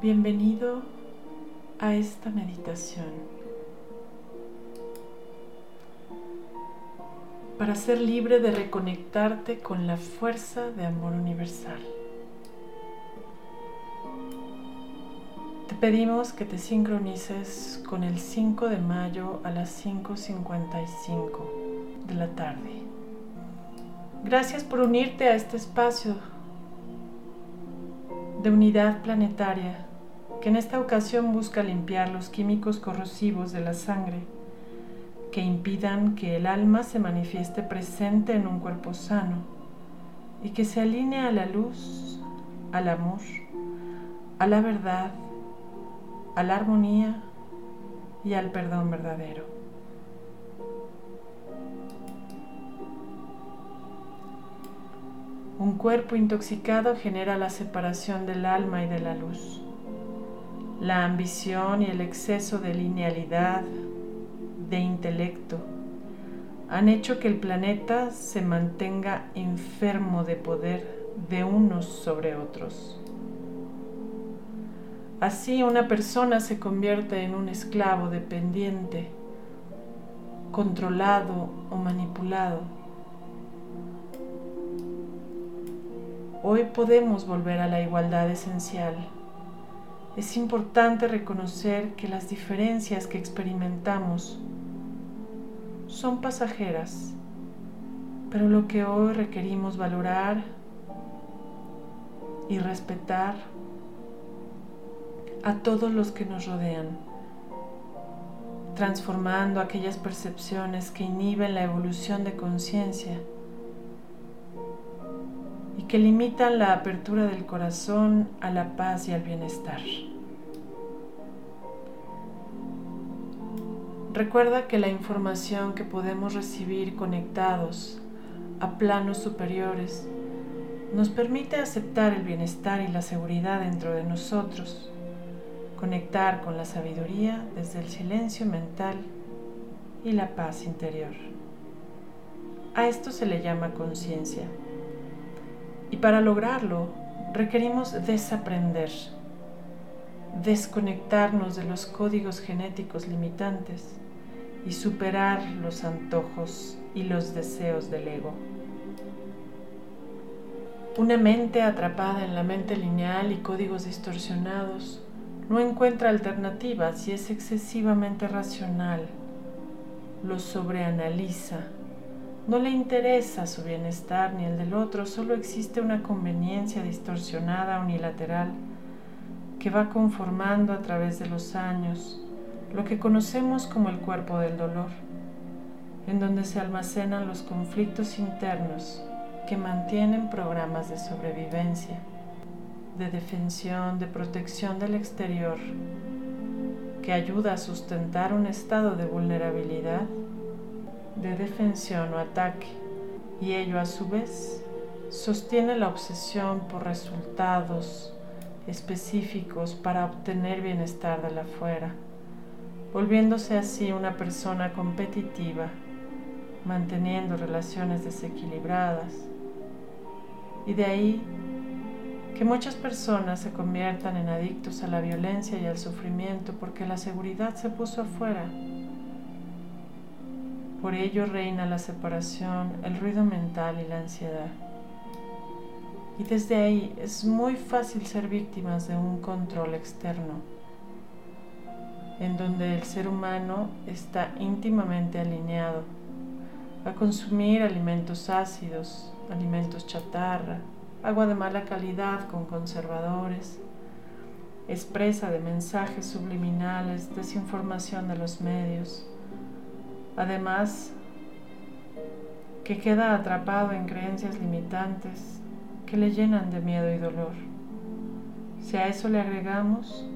Bienvenido a esta meditación para ser libre de reconectarte con la fuerza de amor universal. Te pedimos que te sincronices con el 5 de mayo a las 5.55 de la tarde. Gracias por unirte a este espacio de unidad planetaria que en esta ocasión busca limpiar los químicos corrosivos de la sangre que impidan que el alma se manifieste presente en un cuerpo sano y que se alinee a la luz, al amor, a la verdad, a la armonía y al perdón verdadero. Un cuerpo intoxicado genera la separación del alma y de la luz. La ambición y el exceso de linealidad, de intelecto, han hecho que el planeta se mantenga enfermo de poder de unos sobre otros. Así una persona se convierte en un esclavo dependiente, controlado o manipulado Hoy podemos volver a la igualdad esencial. Es importante reconocer que las diferencias que experimentamos son pasajeras, pero lo que hoy requerimos valorar y respetar a todos los que nos rodean, transformando aquellas percepciones que inhiben la evolución de conciencia que limitan la apertura del corazón a la paz y al bienestar. Recuerda que la información que podemos recibir conectados a planos superiores nos permite aceptar el bienestar y la seguridad dentro de nosotros, conectar con la sabiduría desde el silencio mental y la paz interior. A esto se le llama conciencia. Y para lograrlo requerimos desaprender, desconectarnos de los códigos genéticos limitantes y superar los antojos y los deseos del ego. Una mente atrapada en la mente lineal y códigos distorsionados no encuentra alternativas si es excesivamente racional, lo sobreanaliza no le interesa su bienestar ni el del otro, solo existe una conveniencia distorsionada unilateral que va conformando a través de los años lo que conocemos como el cuerpo del dolor, en donde se almacenan los conflictos internos que mantienen programas de sobrevivencia, de defensión, de protección del exterior, que ayuda a sustentar un estado de vulnerabilidad de defensión o ataque y ello a su vez sostiene la obsesión por resultados específicos para obtener bienestar de la fuera, volviéndose así una persona competitiva, manteniendo relaciones desequilibradas. Y de ahí que muchas personas se conviertan en adictos a la violencia y al sufrimiento porque la seguridad se puso afuera por ello reina la separación, el ruido mental y la ansiedad. Y desde ahí es muy fácil ser víctimas de un control externo, en donde el ser humano está íntimamente alineado a consumir alimentos ácidos, alimentos chatarra, agua de mala calidad con conservadores, expresa de mensajes subliminales, desinformación de los medios, Además, que queda atrapado en creencias limitantes que le llenan de miedo y dolor. Si a eso le agregamos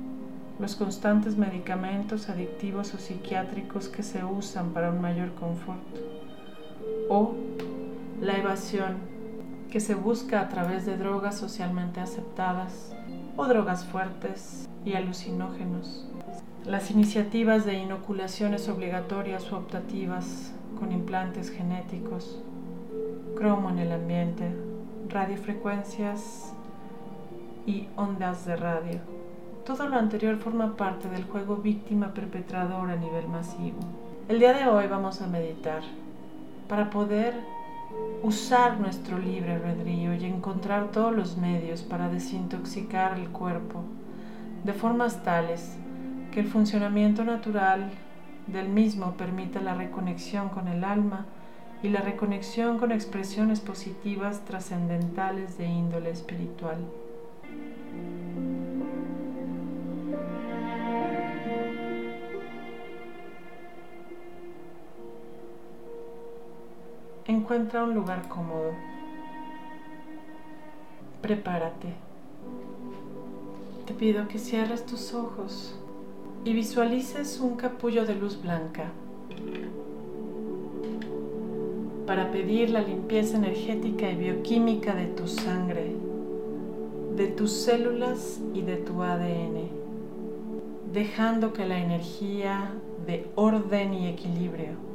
los constantes medicamentos adictivos o psiquiátricos que se usan para un mayor confort, o la evasión que se busca a través de drogas socialmente aceptadas o drogas fuertes y alucinógenos, las iniciativas de inoculaciones obligatorias o optativas con implantes genéticos, cromo en el ambiente, radiofrecuencias y ondas de radio. Todo lo anterior forma parte del juego víctima-perpetrador a nivel masivo. El día de hoy vamos a meditar para poder usar nuestro libre albedrío y encontrar todos los medios para desintoxicar el cuerpo de formas tales que el funcionamiento natural del mismo permita la reconexión con el alma y la reconexión con expresiones positivas trascendentales de índole espiritual. Encuentra un lugar cómodo. Prepárate. Te pido que cierres tus ojos y visualices un capullo de luz blanca para pedir la limpieza energética y bioquímica de tu sangre, de tus células y de tu ADN, dejando que la energía de orden y equilibrio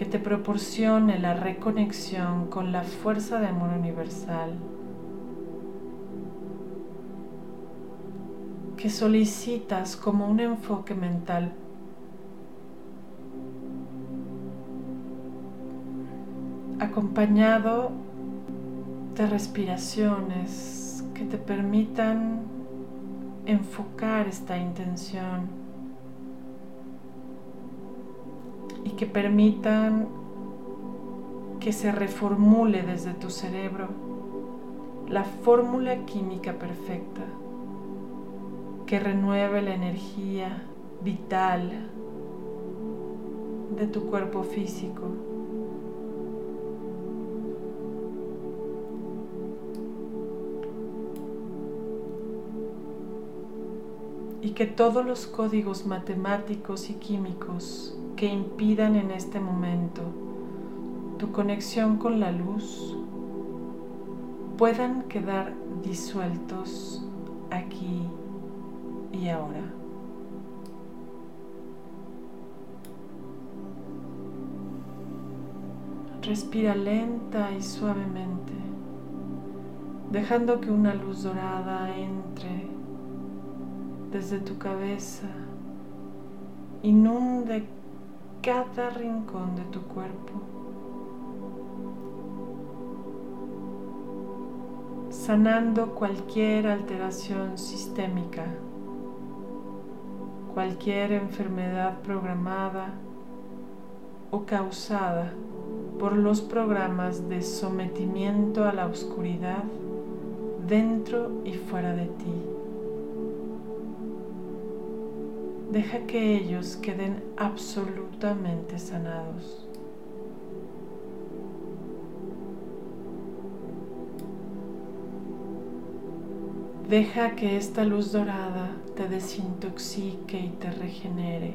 que te proporcione la reconexión con la fuerza de amor universal, que solicitas como un enfoque mental. Acompañado de respiraciones que te permitan enfocar esta intención y que permitan que se reformule desde tu cerebro la fórmula química perfecta que renueve la energía vital de tu cuerpo físico. Y que todos los códigos matemáticos y químicos que impidan en este momento tu conexión con la luz puedan quedar disueltos aquí y ahora. Respira lenta y suavemente, dejando que una luz dorada entre desde tu cabeza, inunde cada rincón de tu cuerpo, sanando cualquier alteración sistémica, cualquier enfermedad programada o causada por los programas de sometimiento a la oscuridad dentro y fuera de ti. Deja que ellos queden absolutamente sanados. Deja que esta luz dorada te desintoxique y te regenere.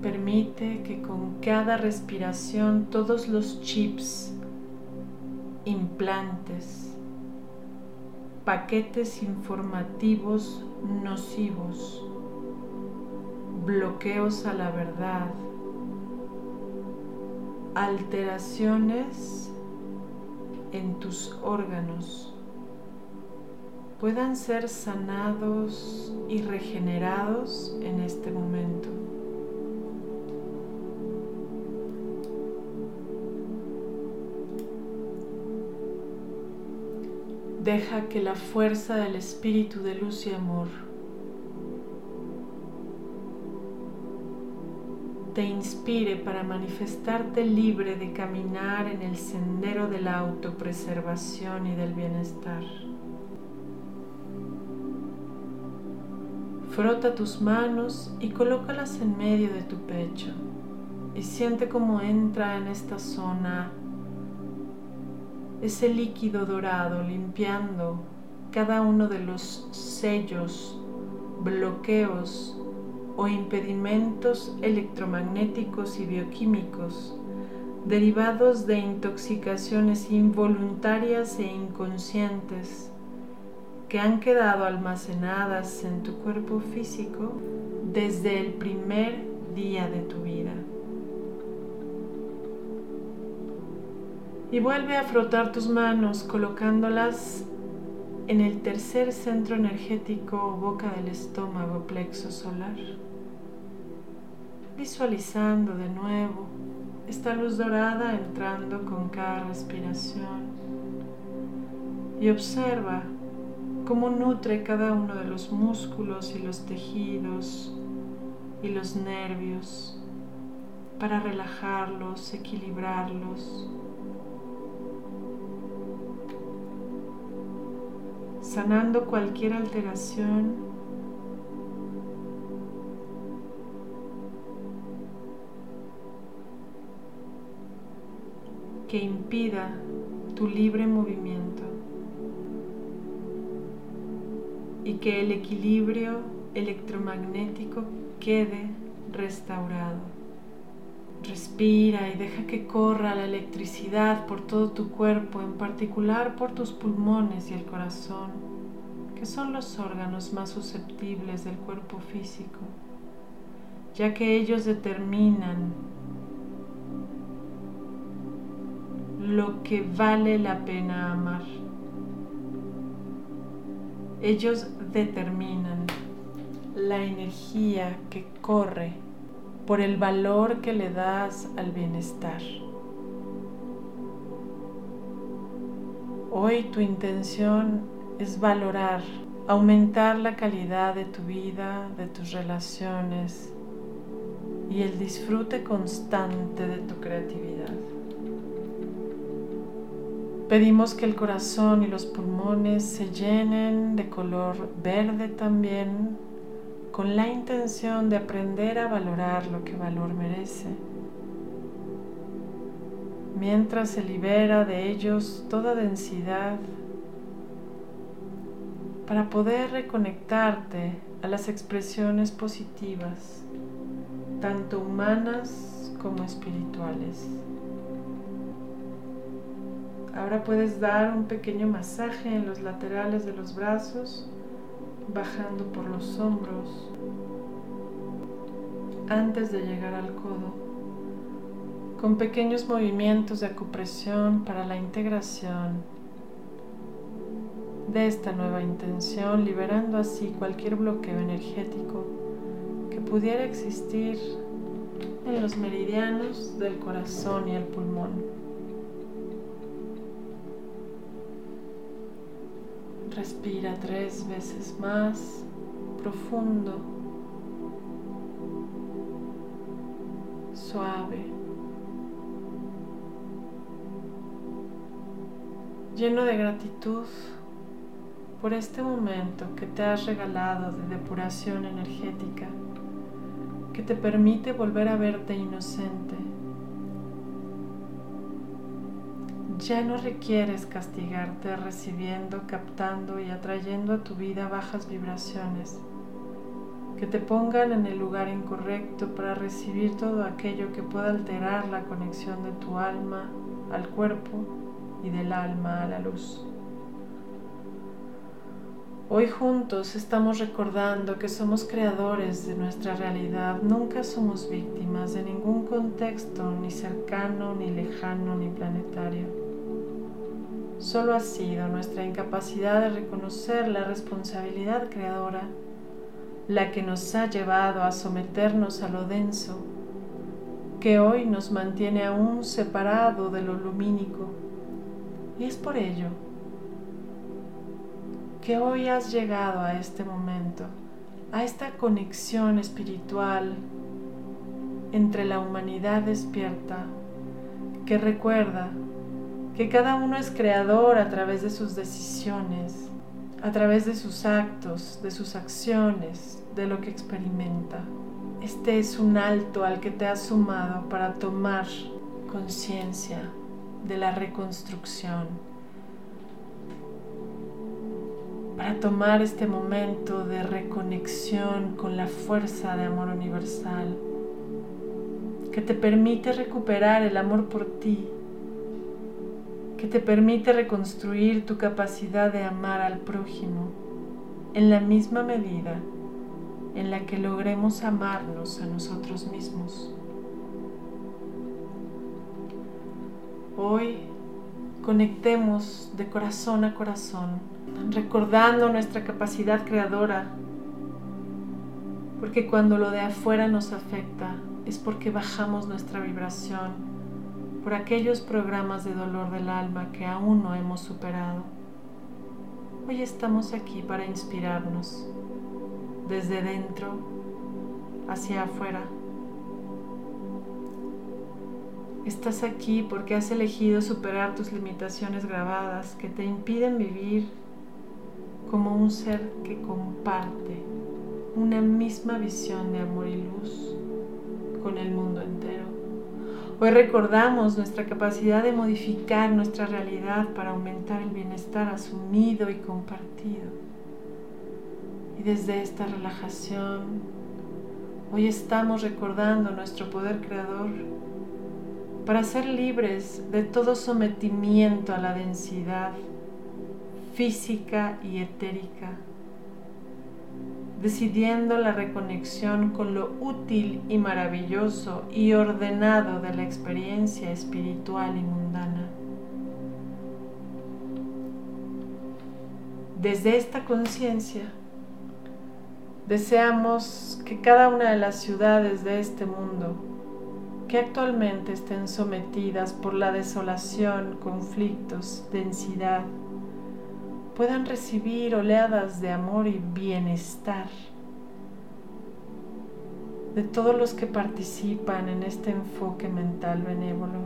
Permite que con cada respiración todos los chips implantes, paquetes informativos nocivos, bloqueos a la verdad, alteraciones en tus órganos puedan ser sanados y regenerados en este momento. Deja que la fuerza del Espíritu de luz y amor te inspire para manifestarte libre de caminar en el sendero de la autopreservación y del bienestar. Frota tus manos y colócalas en medio de tu pecho y siente cómo entra en esta zona ese líquido dorado limpiando cada uno de los sellos, bloqueos o impedimentos electromagnéticos y bioquímicos derivados de intoxicaciones involuntarias e inconscientes que han quedado almacenadas en tu cuerpo físico desde el primer día de tu vida. Y vuelve a frotar tus manos colocándolas en el tercer centro energético o boca del estómago plexo solar. Visualizando de nuevo esta luz dorada entrando con cada respiración. Y observa cómo nutre cada uno de los músculos y los tejidos y los nervios para relajarlos, equilibrarlos. sanando cualquier alteración que impida tu libre movimiento y que el equilibrio electromagnético quede restaurado. Respira y deja que corra la electricidad por todo tu cuerpo, en particular por tus pulmones y el corazón, que son los órganos más susceptibles del cuerpo físico, ya que ellos determinan lo que vale la pena amar. Ellos determinan la energía que corre por el valor que le das al bienestar. Hoy tu intención es valorar, aumentar la calidad de tu vida, de tus relaciones y el disfrute constante de tu creatividad. Pedimos que el corazón y los pulmones se llenen de color verde también con la intención de aprender a valorar lo que valor merece, mientras se libera de ellos toda densidad para poder reconectarte a las expresiones positivas, tanto humanas como espirituales. Ahora puedes dar un pequeño masaje en los laterales de los brazos bajando por los hombros antes de llegar al codo, con pequeños movimientos de acupresión para la integración de esta nueva intención, liberando así cualquier bloqueo energético que pudiera existir en los meridianos del corazón y el pulmón. Respira tres veces más profundo, suave, lleno de gratitud por este momento que te has regalado de depuración energética, que te permite volver a verte inocente Ya no requieres castigarte recibiendo, captando y atrayendo a tu vida bajas vibraciones que te pongan en el lugar incorrecto para recibir todo aquello que pueda alterar la conexión de tu alma al cuerpo y del alma a la luz. Hoy juntos estamos recordando que somos creadores de nuestra realidad, nunca somos víctimas de ningún contexto, ni cercano, ni lejano, ni planetario. Solo ha sido nuestra incapacidad de reconocer la responsabilidad creadora la que nos ha llevado a someternos a lo denso, que hoy nos mantiene aún separado de lo lumínico. Y es por ello que hoy has llegado a este momento, a esta conexión espiritual entre la humanidad despierta que recuerda que cada uno es creador a través de sus decisiones, a través de sus actos, de sus acciones, de lo que experimenta. Este es un alto al que te has sumado para tomar conciencia de la reconstrucción, para tomar este momento de reconexión con la fuerza de amor universal que te permite recuperar el amor por ti que te permite reconstruir tu capacidad de amar al prójimo en la misma medida en la que logremos amarnos a nosotros mismos. Hoy conectemos de corazón a corazón, recordando nuestra capacidad creadora, porque cuando lo de afuera nos afecta es porque bajamos nuestra vibración por aquellos programas de dolor del alma que aún no hemos superado. Hoy estamos aquí para inspirarnos desde dentro hacia afuera. Estás aquí porque has elegido superar tus limitaciones grabadas que te impiden vivir como un ser que comparte una misma visión de amor y luz con el mundo entero. Hoy recordamos nuestra capacidad de modificar nuestra realidad para aumentar el bienestar asumido y compartido. Y desde esta relajación, hoy estamos recordando nuestro poder creador para ser libres de todo sometimiento a la densidad física y etérica decidiendo la reconexión con lo útil y maravilloso y ordenado de la experiencia espiritual y mundana. Desde esta conciencia, deseamos que cada una de las ciudades de este mundo, que actualmente estén sometidas por la desolación, conflictos, densidad, puedan recibir oleadas de amor y bienestar de todos los que participan en este enfoque mental benévolo,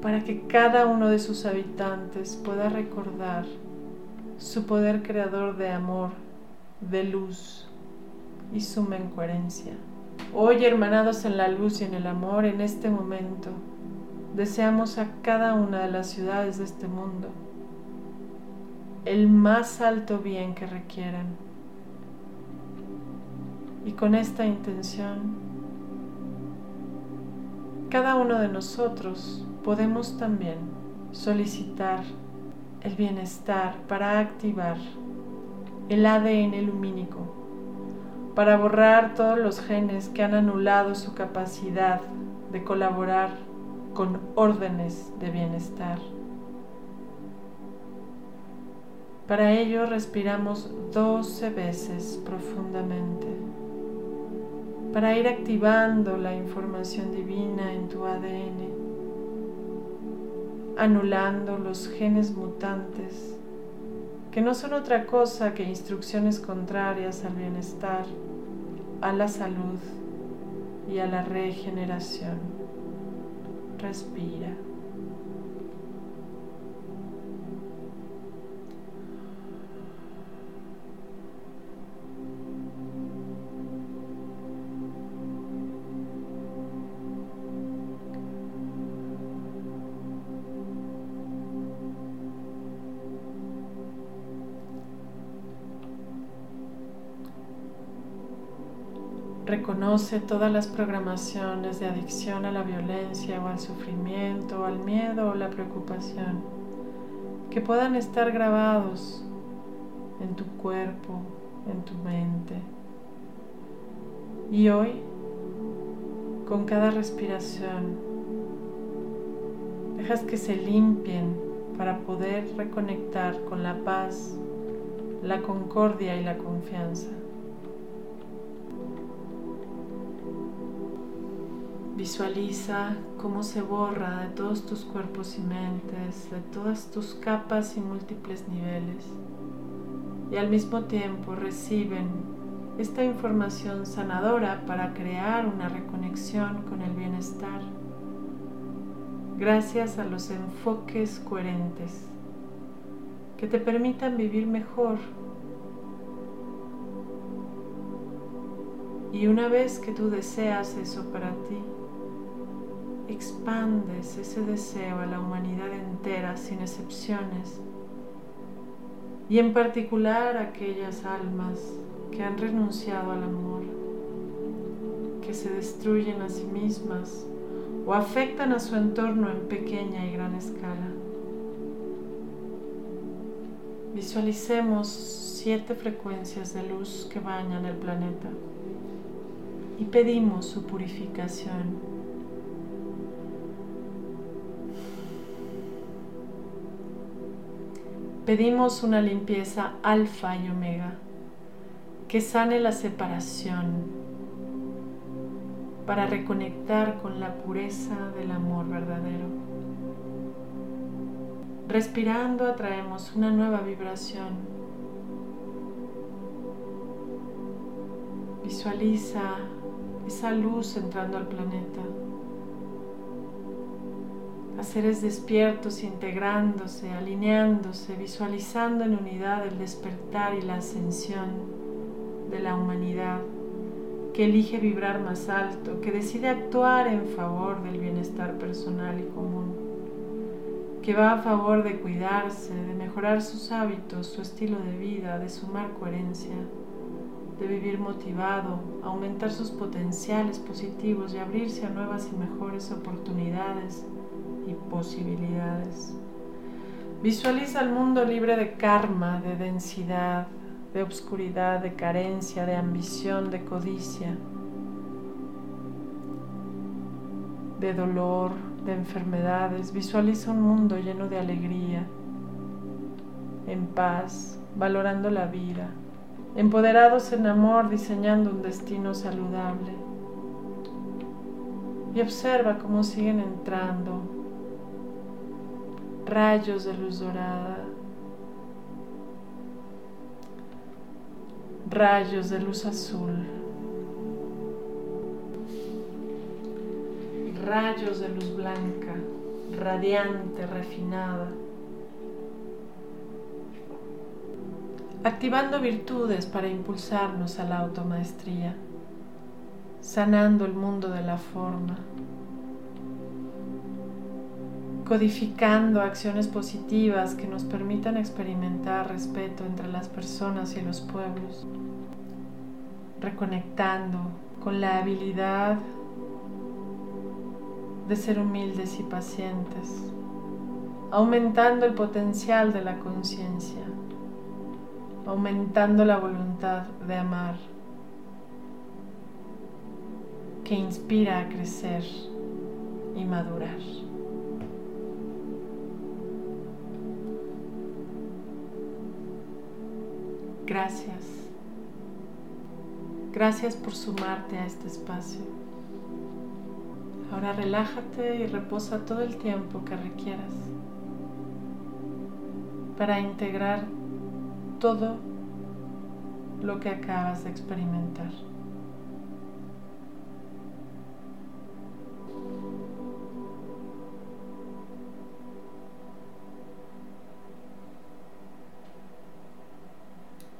para que cada uno de sus habitantes pueda recordar su poder creador de amor, de luz y suma en coherencia. Hoy, hermanados en la luz y en el amor, en este momento, deseamos a cada una de las ciudades de este mundo el más alto bien que requieran. Y con esta intención, cada uno de nosotros podemos también solicitar el bienestar para activar el ADN lumínico, para borrar todos los genes que han anulado su capacidad de colaborar con órdenes de bienestar. Para ello respiramos 12 veces profundamente para ir activando la información divina en tu ADN, anulando los genes mutantes que no son otra cosa que instrucciones contrarias al bienestar, a la salud y a la regeneración. Respira. Reconoce todas las programaciones de adicción a la violencia o al sufrimiento o al miedo o la preocupación que puedan estar grabados en tu cuerpo, en tu mente. Y hoy, con cada respiración, dejas que se limpien para poder reconectar con la paz, la concordia y la confianza. Visualiza cómo se borra de todos tus cuerpos y mentes, de todas tus capas y múltiples niveles. Y al mismo tiempo reciben esta información sanadora para crear una reconexión con el bienestar. Gracias a los enfoques coherentes que te permitan vivir mejor. Y una vez que tú deseas eso para ti, expandes ese deseo a la humanidad entera sin excepciones y en particular a aquellas almas que han renunciado al amor, que se destruyen a sí mismas o afectan a su entorno en pequeña y gran escala. Visualicemos siete frecuencias de luz que bañan el planeta y pedimos su purificación Pedimos una limpieza alfa y omega que sane la separación para reconectar con la pureza del amor verdadero. Respirando atraemos una nueva vibración. Visualiza esa luz entrando al planeta seres despiertos, integrándose, alineándose, visualizando en unidad el despertar y la ascensión de la humanidad que elige vibrar más alto, que decide actuar en favor del bienestar personal y común, que va a favor de cuidarse, de mejorar sus hábitos, su estilo de vida, de sumar coherencia, de vivir motivado, aumentar sus potenciales positivos y abrirse a nuevas y mejores oportunidades posibilidades. Visualiza el mundo libre de karma, de densidad, de obscuridad, de carencia, de ambición, de codicia, de dolor, de enfermedades. Visualiza un mundo lleno de alegría, en paz, valorando la vida, empoderados en amor, diseñando un destino saludable. Y observa cómo siguen entrando rayos de luz dorada, rayos de luz azul, rayos de luz blanca, radiante, refinada, activando virtudes para impulsarnos a la automaestría, sanando el mundo de la forma codificando acciones positivas que nos permitan experimentar respeto entre las personas y los pueblos, reconectando con la habilidad de ser humildes y pacientes, aumentando el potencial de la conciencia, aumentando la voluntad de amar, que inspira a crecer y madurar. Gracias. Gracias por sumarte a este espacio. Ahora relájate y reposa todo el tiempo que requieras para integrar todo lo que acabas de experimentar.